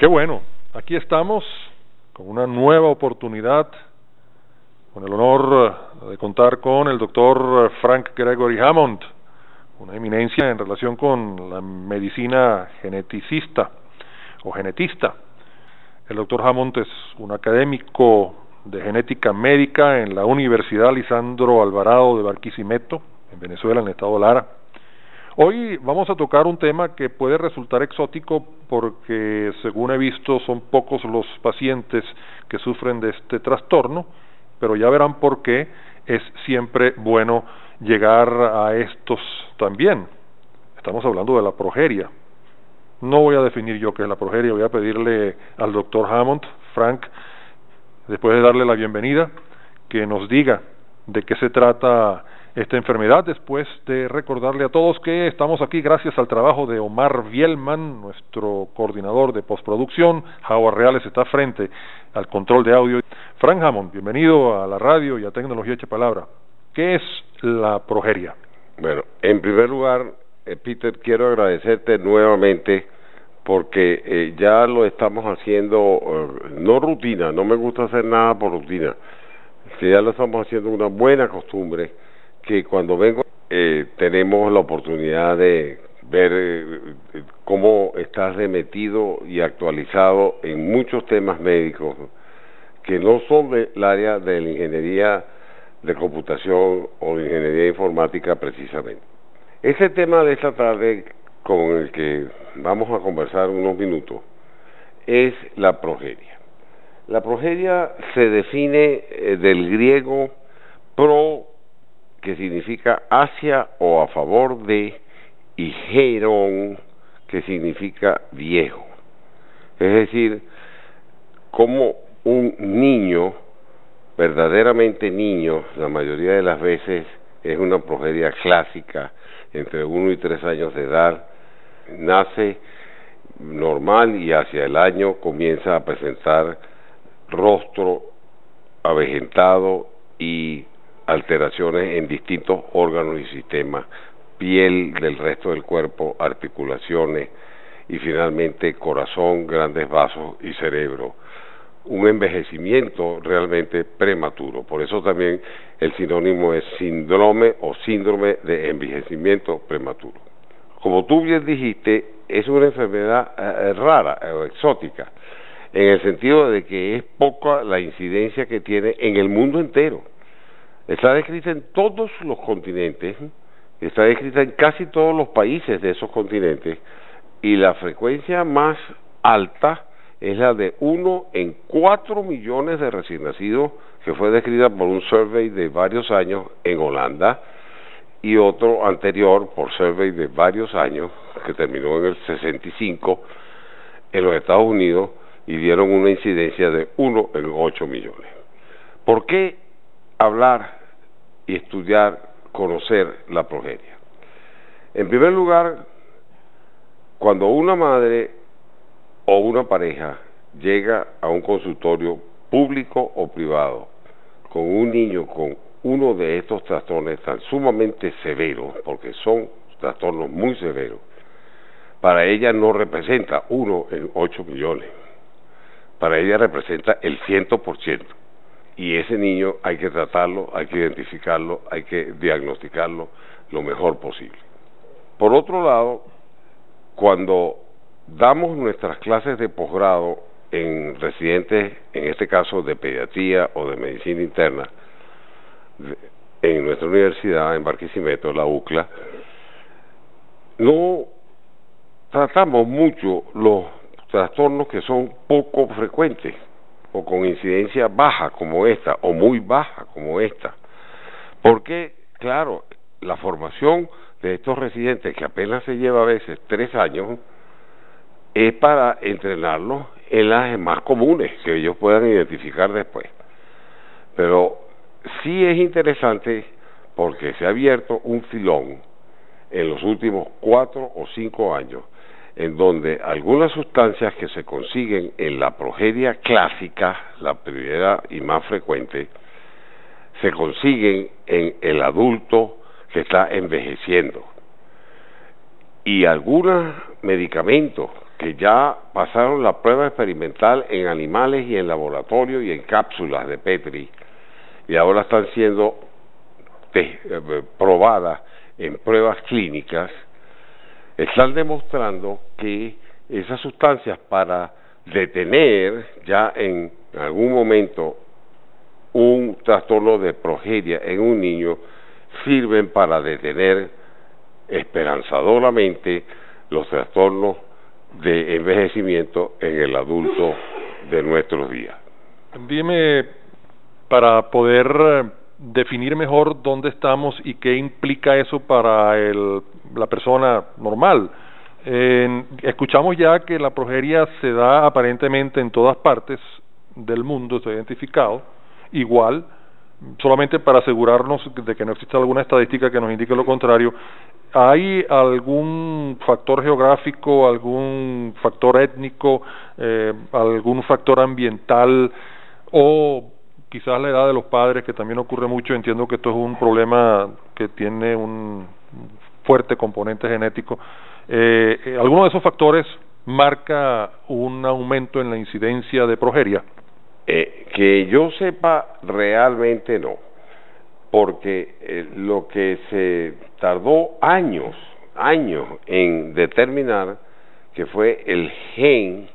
Qué bueno, aquí estamos con una nueva oportunidad, con el honor de contar con el doctor Frank Gregory Hammond, una eminencia en relación con la medicina geneticista o genetista. El doctor Hammond es un académico de genética médica en la Universidad Lisandro Alvarado de Barquisimeto, en Venezuela, en el estado de Lara. Hoy vamos a tocar un tema que puede resultar exótico porque, según he visto, son pocos los pacientes que sufren de este trastorno, pero ya verán por qué es siempre bueno llegar a estos también. Estamos hablando de la progeria. No voy a definir yo qué es la progeria, voy a pedirle al doctor Hammond, Frank, después de darle la bienvenida, que nos diga de qué se trata esta enfermedad, después de recordarle a todos que estamos aquí gracias al trabajo de Omar Bielman, nuestro coordinador de postproducción. Howard Reales está frente al control de audio. Frank Hammond, bienvenido a la radio y a Tecnología Hecha Palabra. ¿Qué es la progeria? Bueno, en primer lugar, eh, Peter, quiero agradecerte nuevamente porque eh, ya lo estamos haciendo, eh, no rutina, no me gusta hacer nada por rutina, que ya lo estamos haciendo una buena costumbre que cuando vengo eh, tenemos la oportunidad de ver eh, cómo estás remetido y actualizado en muchos temas médicos que no son del área de la ingeniería de computación o de ingeniería informática precisamente. Ese tema de esta tarde con el que vamos a conversar unos minutos es la progeria. La progeria se define eh, del griego pro que significa hacia o a favor de, y gerón, que significa viejo. Es decir, como un niño, verdaderamente niño, la mayoría de las veces es una progeria clásica, entre uno y tres años de edad, nace normal y hacia el año comienza a presentar rostro avejentado y alteraciones en distintos órganos y sistemas, piel del resto del cuerpo, articulaciones y finalmente corazón, grandes vasos y cerebro. Un envejecimiento realmente prematuro. Por eso también el sinónimo es síndrome o síndrome de envejecimiento prematuro. Como tú bien dijiste, es una enfermedad eh, rara o exótica, en el sentido de que es poca la incidencia que tiene en el mundo entero Está descrita en todos los continentes, está descrita en casi todos los países de esos continentes y la frecuencia más alta es la de uno en cuatro millones de recién nacidos que fue descrita por un survey de varios años en Holanda y otro anterior por survey de varios años que terminó en el 65 en los Estados Unidos y dieron una incidencia de uno en ocho millones. ¿Por qué hablar y estudiar, conocer la progeria. En primer lugar, cuando una madre o una pareja llega a un consultorio público o privado con un niño con uno de estos trastornos tan sumamente severos, porque son trastornos muy severos, para ella no representa uno en ocho millones, para ella representa el ciento por ciento y ese niño hay que tratarlo, hay que identificarlo, hay que diagnosticarlo lo mejor posible. Por otro lado, cuando damos nuestras clases de posgrado en residentes, en este caso de pediatría o de medicina interna, en nuestra universidad, en Barquisimeto, la UCLA, no tratamos mucho los trastornos que son poco frecuentes o con incidencia baja como esta o muy baja como esta. Porque, claro, la formación de estos residentes, que apenas se lleva a veces tres años, es para entrenarlos en las más comunes, que ellos puedan identificar después. Pero sí es interesante porque se ha abierto un filón en los últimos cuatro o cinco años en donde algunas sustancias que se consiguen en la progeria clásica, la primera y más frecuente, se consiguen en el adulto que está envejeciendo. Y algunos medicamentos que ya pasaron la prueba experimental en animales y en laboratorio y en cápsulas de Petri y ahora están siendo eh, probadas en pruebas clínicas, están demostrando que esas sustancias para detener ya en algún momento un trastorno de progeria en un niño sirven para detener esperanzadoramente los trastornos de envejecimiento en el adulto de nuestros días. Dime, para poder eh, definir mejor dónde estamos y qué implica eso para el, la persona normal. escuchamos ya que la progeria se da aparentemente en todas partes del mundo, está identificado, igual, solamente para asegurarnos de que no existe alguna estadística que nos indique lo contrario, ¿hay algún factor geográfico, algún factor étnico, eh, algún factor ambiental o quizás la edad de los padres, que también ocurre mucho, entiendo que esto es un problema que tiene un fuerte componente genético. Eh, eh ¿Alguno de esos factores marca un aumento en la incidencia de progeria? Eh, que yo sepa, realmente no, porque lo que se tardó años, años en determinar que fue el gen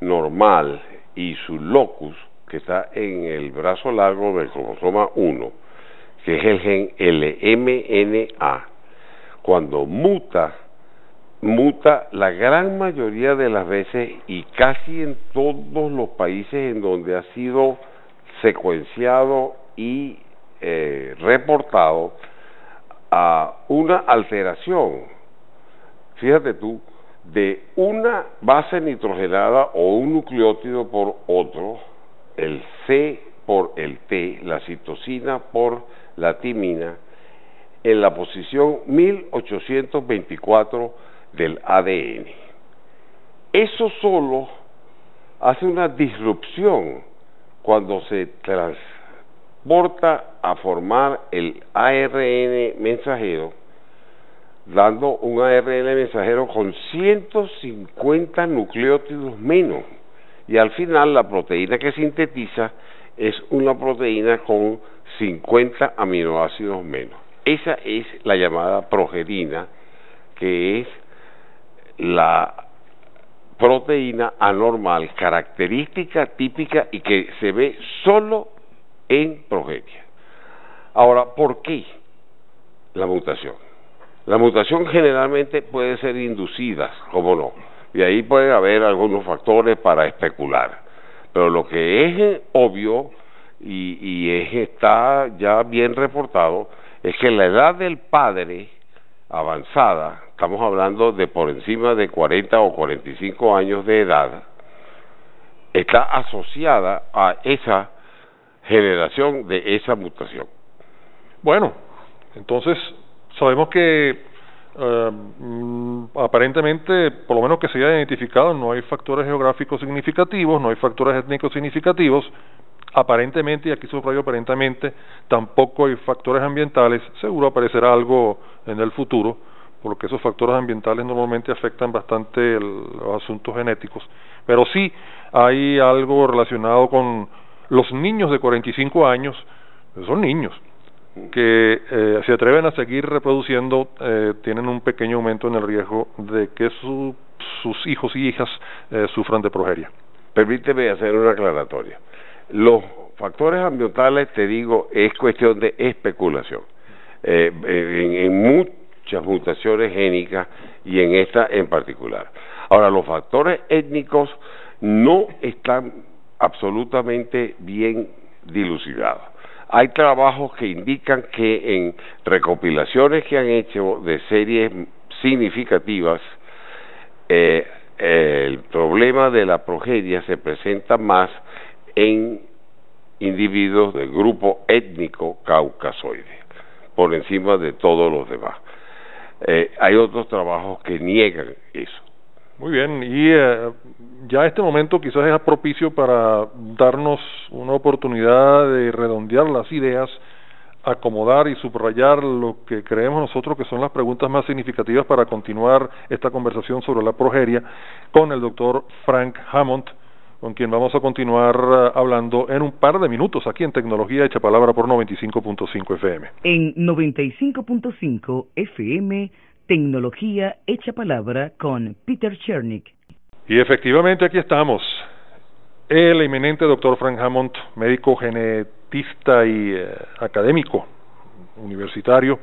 normal y su locus, que está en el brazo largo del cromosoma 1, que es el gen LMNA, cuando muta muta la gran mayoría de las veces y casi en todos los países en donde ha sido secuenciado y eh, reportado a una alteración, fíjate tú, de una base nitrogenada o un nucleótido por otro, el C por el T, la citosina por la timina, en la posición 1824 del ADN. Eso solo hace una disrupción cuando se transporta a formar el ARN mensajero, dando un ARN mensajero con 150 nucleótidos menos. Y al final la proteína que sintetiza es una proteína con 50 aminoácidos menos. Esa es la llamada progerina, que es la proteína anormal, característica típica y que se ve solo en progeria. Ahora, ¿por qué la mutación? La mutación generalmente puede ser inducida, como no, y ahí puede haber algunos factores para especular. Pero lo que es obvio y, y es, está ya bien reportado es que la edad del padre avanzada, estamos hablando de por encima de 40 o 45 años de edad, está asociada a esa generación de esa mutación. Bueno, entonces sabemos que eh, mm, aparentemente, por lo menos que se haya identificado, no hay factores geográficos significativos, no hay factores étnicos significativos, aparentemente, y aquí subrayo aparentemente, tampoco hay factores ambientales, seguro aparecerá algo en el futuro, porque esos factores ambientales normalmente afectan bastante los asuntos genéticos, pero sí hay algo relacionado con los niños de 45 años, son niños, que eh, se atreven a seguir reproduciendo, eh, tienen un pequeño aumento en el riesgo de que sus hijos y hijas eh, sufran de progeria. Permíteme hacer una aclaratoria. Los factores ambientales, te digo, es cuestión de especulación. Eh, en, muchas mutaciones génicas y en esta en particular. Ahora, los factores étnicos no están absolutamente bien dilucidados. Hay trabajos que indican que en recopilaciones que han hecho de series significativas, eh, el problema de la progeria se presenta más en individuos del grupo étnico caucasoide, por encima de todos los demás. Eh, hay otros trabajos que niegan eso. Muy bien, y eh, ya este momento quizás es propicio para darnos una oportunidad de redondear las ideas acomodar y subrayar lo que creemos nosotros que son las preguntas más significativas para continuar esta conversación sobre la progeria con el doctor Frank Hammond, con quien vamos a continuar eh, hablando en un par de minutos aquí en Tecnología Hecha Palabra por 95.5 FM. En 95.5 FM, Tecnología Hecha Palabra con Peter Chernick. Y efectivamente aquí estamos. El eminente doctor Frank Hammond, médico genetista y eh, académico universitario,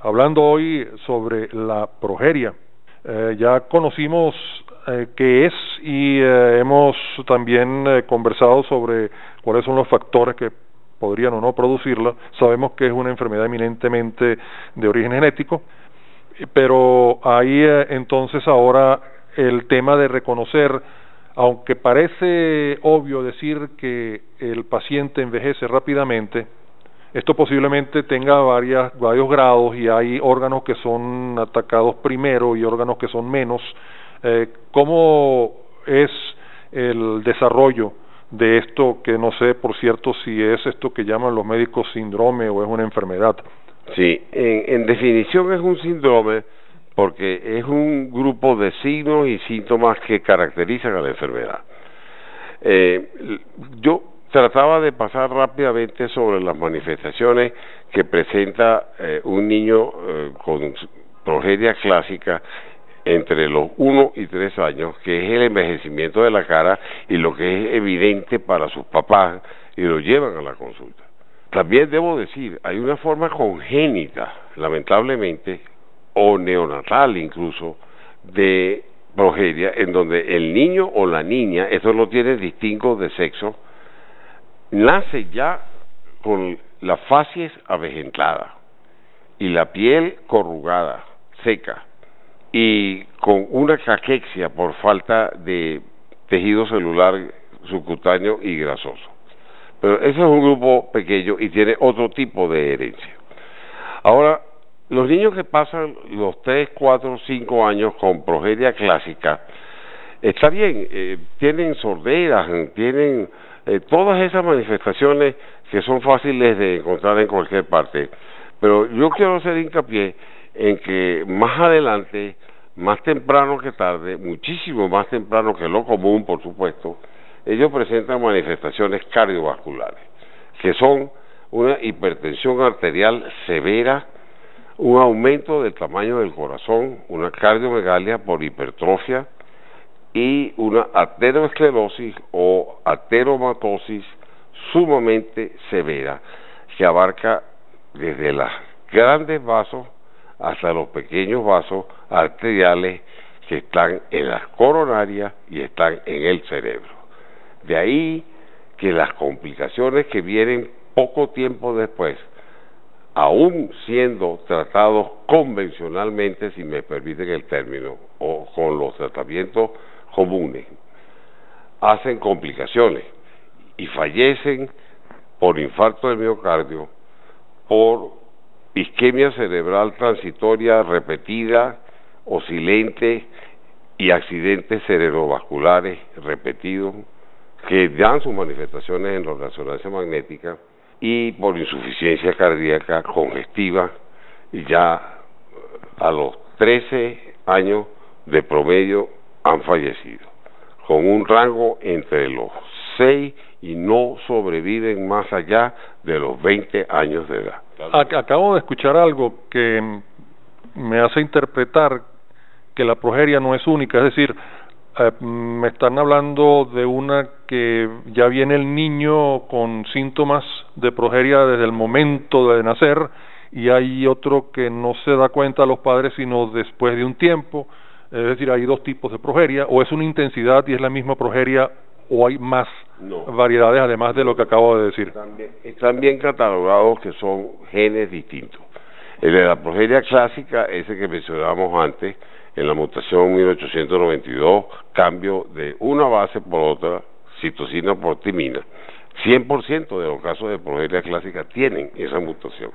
hablando hoy sobre la progeria. Eh, ya conocimos eh, qué es y hemos también conversado sobre cuáles son los factores que podrían o no producirla. Sabemos que es una enfermedad eminentemente de origen genético, pero ahí entonces ahora el tema de reconocer, aunque parece obvio decir que el paciente envejece rápidamente, esto posiblemente tenga varias, varios grados y hay órganos que son atacados primero y órganos que son menos eh, ¿Cómo es el desarrollo de esto que no sé, por cierto, si es esto que llaman los médicos síndrome o es una enfermedad? Sí, en, definición es un síndrome porque es un grupo de signos y síntomas que caracterizan a la enfermedad. Eh, yo trataba de pasar rápidamente sobre las manifestaciones que presenta eh, un niño eh, con progeria clásica entre los 1 y 3 años, que es el envejecimiento de la cara y lo que es evidente para sus papás y lo llevan a la consulta. También debo decir, hay una forma congénita, lamentablemente, o neonatal incluso, de progeria, en donde el niño o la niña, eso lo tiene distinto de sexo, nace ya con la facies avejentada y la piel corrugada, seca, y con una caquexia por falta de tejido celular subcutáneo y grasoso. Pero ese es un grupo pequeño y tiene otro tipo de herencia. Ahora, los niños que pasan los 3, 4, 5 años con progeria clásica, está bien, eh, tienen sorderas, tienen eh, todas esas manifestaciones que son fáciles de encontrar en cualquier parte. Pero yo quiero hacer hincapié en que más adelante, más temprano que tarde, muchísimo más temprano que lo común, por supuesto, ellos presentan manifestaciones cardiovasculares, que son una hipertensión arterial severa, un aumento del tamaño del corazón, una cardiomegalia por hipertrofia y una aterosclerosis o ateromatosis sumamente severa que abarca desde los grandes vasos hasta los pequeños vasos arteriales que están en las coronarias y están en el cerebro. De ahí que las complicaciones que vienen poco tiempo después, aún siendo tratados convencionalmente, si me permiten el término, o con los tratamientos comunes, hacen complicaciones y fallecen por infarto del miocardio, por isquemia cerebral transitoria repetida, oscilante y accidentes cerebrovasculares repetidos que dan sus manifestaciones en la resonancia magnética y por insuficiencia cardíaca congestiva y ya a los 13 años de promedio han fallecido, con un rango entre los 6 y no sobreviven más allá de los 20 años de edad. Acabo de escuchar algo que me hace interpretar que la progeria no es única, es decir, eh, me están hablando de una que ya viene el niño con síntomas de progeria desde el momento de nacer y hay otro que no se da cuenta a los padres sino después de un tiempo, es decir, hay dos tipos de progeria, o es una intensidad y es la misma progeria o hay más variedades además de lo que acabo de decir? están bien catalogados que son genes distintos. El de la progeria clásica, ese que mencionábamos antes, en la mutación 1892, cambio de una base por otra, citosina por timina. 100% de los casos de progeria clásica tienen esa mutación.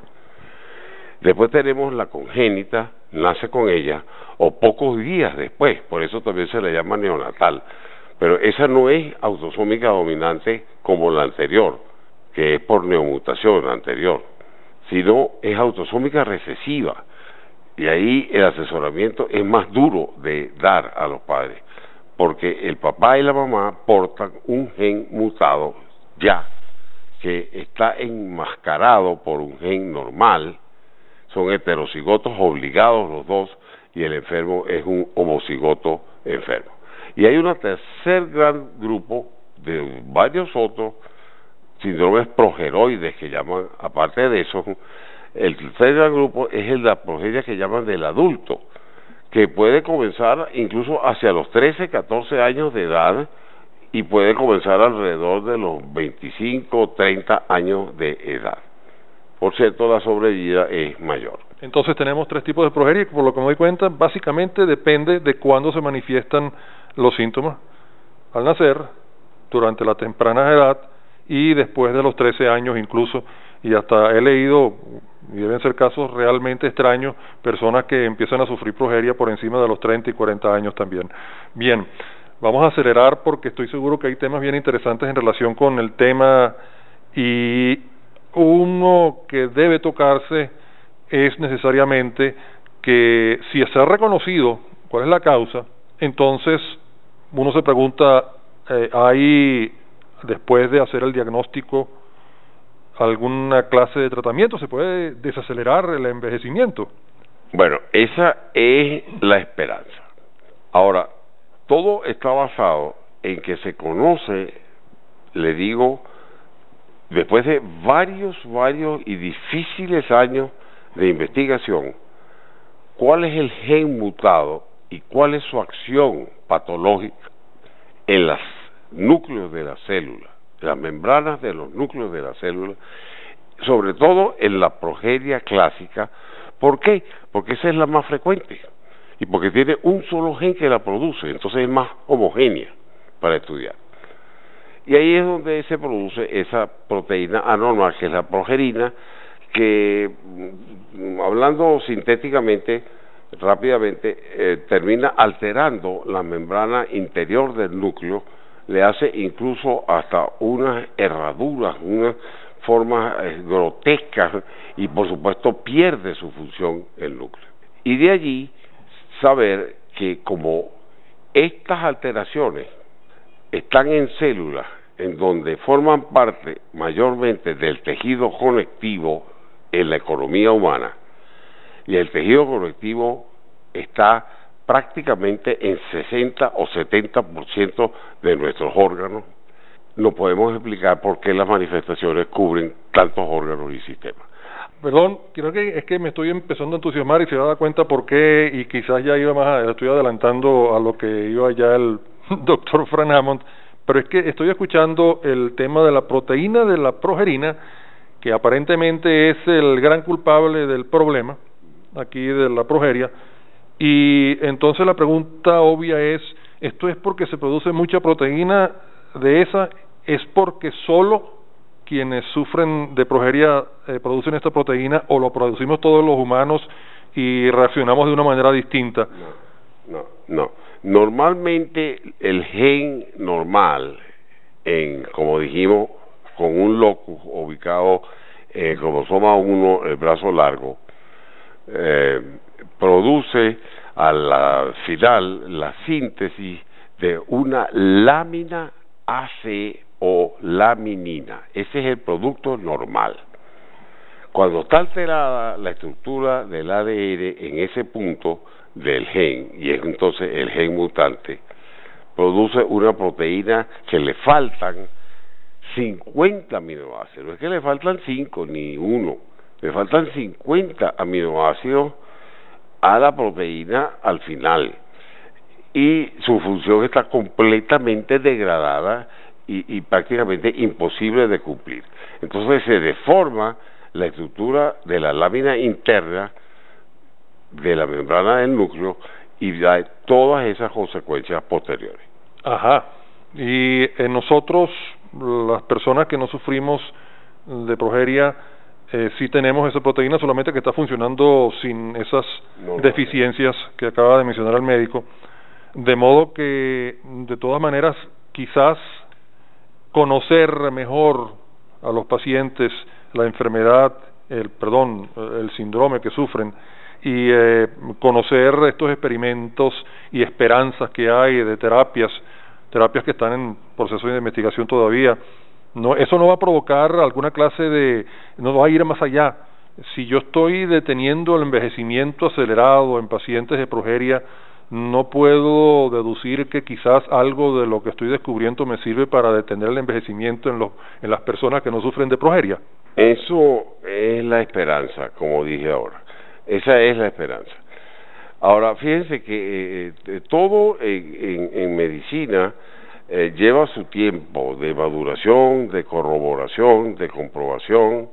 Después tenemos la congénita, nace con ella, o pocos días después, por eso también se le llama neonatal pero esa no es autosómica dominante como la anterior, que es por neomutación anterior, sino es autosómica recesiva. Y ahí el asesoramiento es más duro de dar a los padres, porque el papá y la mamá portan un gen mutado ya, que está enmascarado por un gen normal, son heterocigotos obligados los dos, y el enfermo es un homocigoto enfermo. Y hay un tercer gran grupo de varios otros síndromes progeroides que llaman, aparte de eso, el tercer grupo es el de la progeria que llaman del adulto, que puede comenzar incluso hacia los 13, 14 años de edad y puede comenzar alrededor de los 25, 30 años de edad. Por cierto, la sobrevida es mayor. Entonces tenemos tres tipos de progeria que por lo que me doy cuenta básicamente depende de cuándo se manifiestan los síntomas. Al nacer, durante la temprana edad y después de los 13 años incluso, y hasta he leído, y deben ser casos realmente extraños, personas que empiezan a sufrir progeria por encima de los 30 y 40 años también. Bien, vamos a acelerar porque estoy seguro que hay temas bien interesantes en relación con el tema y uno que debe tocarse es necesariamente que si se ha reconocido cuál es la causa, entonces uno se pregunta, eh, ¿hay después de hacer el diagnóstico alguna clase de tratamiento? ¿Se puede desacelerar el envejecimiento? Bueno, esa es la esperanza. Ahora, todo está basado en que se conoce, le digo, después de varios, varios y difíciles años de investigación, cuál es el gen mutado y cuál es su acción patológica en los núcleos de la célula, las membranas de los núcleos de la célula, sobre todo en la progeria clásica. ¿Por qué? Porque esa es la más frecuente y porque tiene un solo gen que la produce, entonces es más homogénea para estudiar. Y ahí es donde se produce esa proteína anormal, que es la progerina, que mm, hablando sintéticamente, rápidamente, eh, termina alterando la membrana interior del núcleo, le hace incluso hasta unas herraduras, unas formas eh, grotescas y por supuesto pierde su función el núcleo. Y de allí saber que como estas alteraciones están en células en donde forman parte mayormente del tejido conectivo en la economía humana y el tejido conectivo está prácticamente en 60 o 70% de nuestros órganos. No podemos explicar por qué las manifestaciones cubren tantos órganos y sistemas. Perdón, creo que es que me estoy empezando a entusiasmar y se da cuenta por qué y quizás ya iba más, estoy adelantando a lo que iba ya el doctor Fran Hammond, pero es que estoy escuchando el tema de la proteína de la progerina que aparentemente es el gran culpable del problema aquí de la progeria. Y entonces la pregunta obvia es, ¿esto es porque se produce mucha proteína de esa? ¿Es porque solo quienes sufren de progeria eh, producen esta proteína o lo producimos todos los humanos y reaccionamos de una manera distinta? No, no, no. Normalmente el gen normal, en como dijimos, con un locus ubicado en el cromosoma 1, el brazo largo, eh, produce a la final la síntesis de una lámina AC o laminina. Ese es el producto normal. Cuando está alterada la estructura del ADN en ese punto del gen, y es entonces el gen mutante, produce una proteína que le faltan 50 aminoácidos. No es que le faltan 5 ni uno, le faltan 50 aminoácidos a la proteína al final. Y su función está completamente degradada y, prácticamente imposible de cumplir. Entonces se deforma la estructura de la lámina interna de la membrana del núcleo y da todas esas consecuencias posteriores. Ajá. Y en nosotros las personas que no sufrimos de progeria eh, sí tenemos esa proteína, solamente que está funcionando sin esas deficiencias que acaba de mencionar el médico. De modo que, de todas maneras, quizás conocer mejor a los pacientes la enfermedad el perdón, el síndrome que sufren y eh, conocer estos experimentos y esperanzas que hay de terapias, terapias que están en proceso de investigación todavía. No, eso no va a provocar alguna clase de, no va a ir más allá. Si yo estoy deteniendo el envejecimiento acelerado en pacientes de progeria, no puedo deducir que quizás algo de lo que estoy descubriendo me sirve para detener el envejecimiento en, en las personas que no sufren de progeria. Eso es la esperanza, como dije ahora. Esa es la esperanza. Ahora, fíjense que eh, eh, todo en, medicina eh, lleva su tiempo de maduración, de corroboración, de comprobación,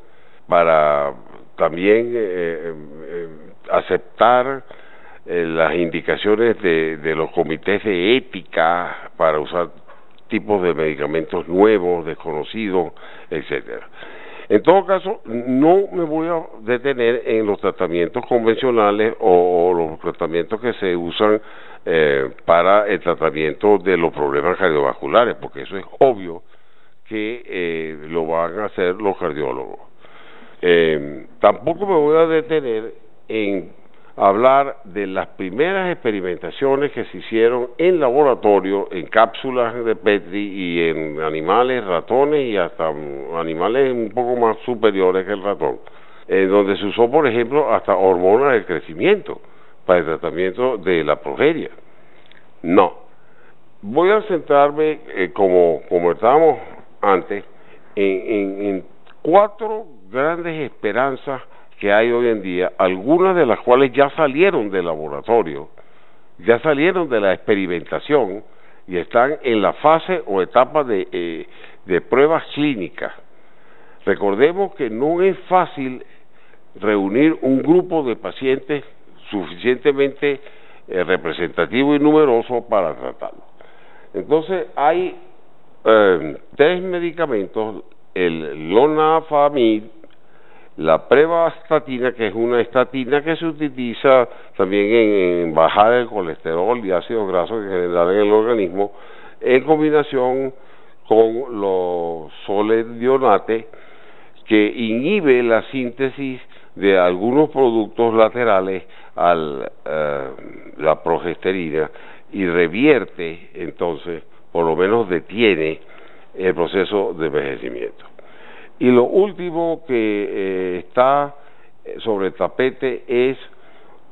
para también aceptar las indicaciones de, de los comités de ética para usar tipos de medicamentos nuevos, desconocidos, etcétera. En todo caso, no me voy a detener en los tratamientos convencionales o, los tratamientos que se usan eh, para el tratamiento de los problemas cardiovasculares, porque eso es obvio que eh, lo van a hacer los cardiólogos. Eh, tampoco me voy a detener en hablar de las primeras experimentaciones que se hicieron en laboratorio, en cápsulas de Petri y en animales, ratones y hasta animales un poco más superiores que el ratón, en donde se usó, por ejemplo, hasta hormonas de crecimiento para el tratamiento de la progeria. No. Voy a centrarme, eh, como comentábamos antes, en cuatro grandes esperanzas que hay hoy en día, algunas de las cuales ya salieron del laboratorio, ya salieron de la experimentación y están en la fase o etapa de, eh, de pruebas clínicas. Recordemos que no es fácil reunir un grupo de pacientes suficientemente eh, representativo y numeroso para tratarlo. Entonces hay eh, tres medicamentos, el lonafamid, la prevastatina, que es una estatina que se utiliza también en, bajar el colesterol y ácidos grasos que generan en el organismo, en combinación con los soledionate, que inhibe la síntesis de algunos productos laterales a eh, la progesterina y revierte entonces, por lo menos detiene el proceso de envejecimiento. Y lo último que eh, está eh, sobre el tapete es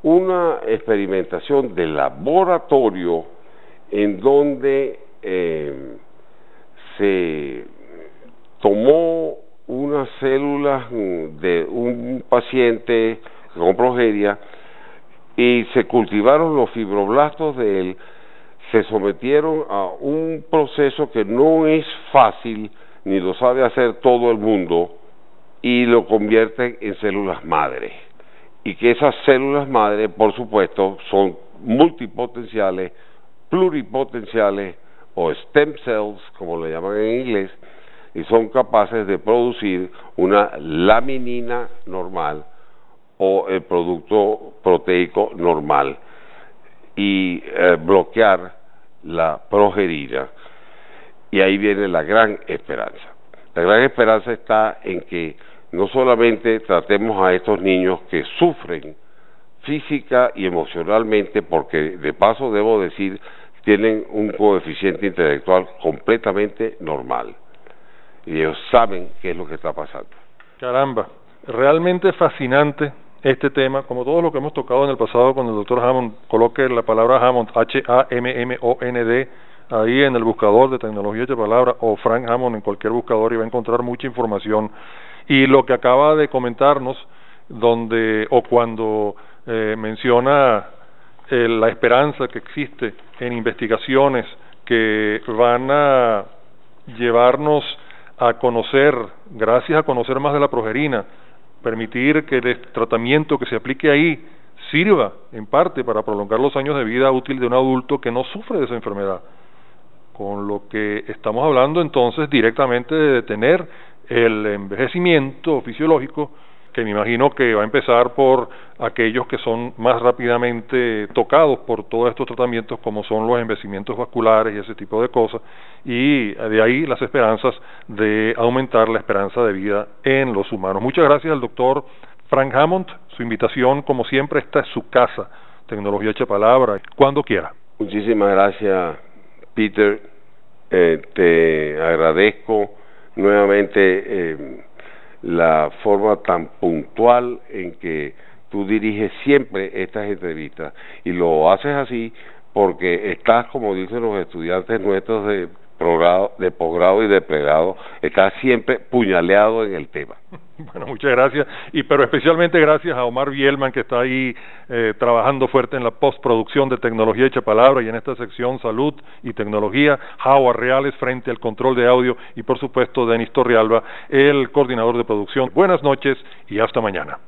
una experimentación de laboratorio en donde eh, se tomó unas células de un paciente con progeria y se cultivaron los fibroblastos de él, se sometieron a un proceso que no es fácil ni lo sabe hacer todo el mundo y lo convierte en células madre. Y que esas células madre, por supuesto, son multipotenciales, pluripotenciales o stem cells, como le llaman en inglés, y son capaces de producir una laminina normal o el producto proteico normal y eh, bloquear la progerina y ahí viene la gran esperanza. La gran esperanza está en que no solamente tratemos a estos niños que sufren física y emocionalmente, porque de paso debo decir, tienen un coeficiente intelectual completamente normal. Y ellos saben qué es lo que está pasando. Caramba, realmente fascinante este tema, como todo lo que hemos tocado en el pasado cuando el doctor Hammond coloque la palabra Hammond, H-A-M-M-O-N-D, ahí en el buscador de tecnología de palabra o Frank Hammond en cualquier buscador y va a encontrar mucha información. Y lo que acaba de comentarnos, donde o cuando eh, menciona eh, la esperanza que existe en investigaciones que van a llevarnos a conocer, gracias a conocer más de la progerina, permitir que el tratamiento que se aplique ahí sirva en parte para prolongar los años de vida útil de un adulto que no sufre de esa enfermedad con lo que estamos hablando entonces directamente de detener el envejecimiento fisiológico que me imagino que va a empezar por aquellos que son más rápidamente tocados por todos estos tratamientos como son los envejecimientos vasculares y ese tipo de cosas y de ahí las esperanzas de aumentar la esperanza de vida en los humanos. Muchas gracias al doctor Frank Hammond, su invitación como siempre esta es su casa, Tecnología Hecha Palabra, cuando quiera. Muchísimas gracias Peter, eh, te agradezco nuevamente eh, la forma tan puntual en que tú diriges siempre estas entrevistas. Y lo haces así porque estás, como dicen los estudiantes nuestros de de posgrado y de pregrado, estás siempre puñaleado en el tema. Bueno, muchas gracias, y pero especialmente gracias a Omar Bielman que está ahí eh, trabajando fuerte en la postproducción de tecnología hecha palabra y en esta sección salud y tecnología, Howard Reales frente al control de audio y por supuesto Denis Torrealba, el coordinador de producción. Buenas noches y hasta mañana.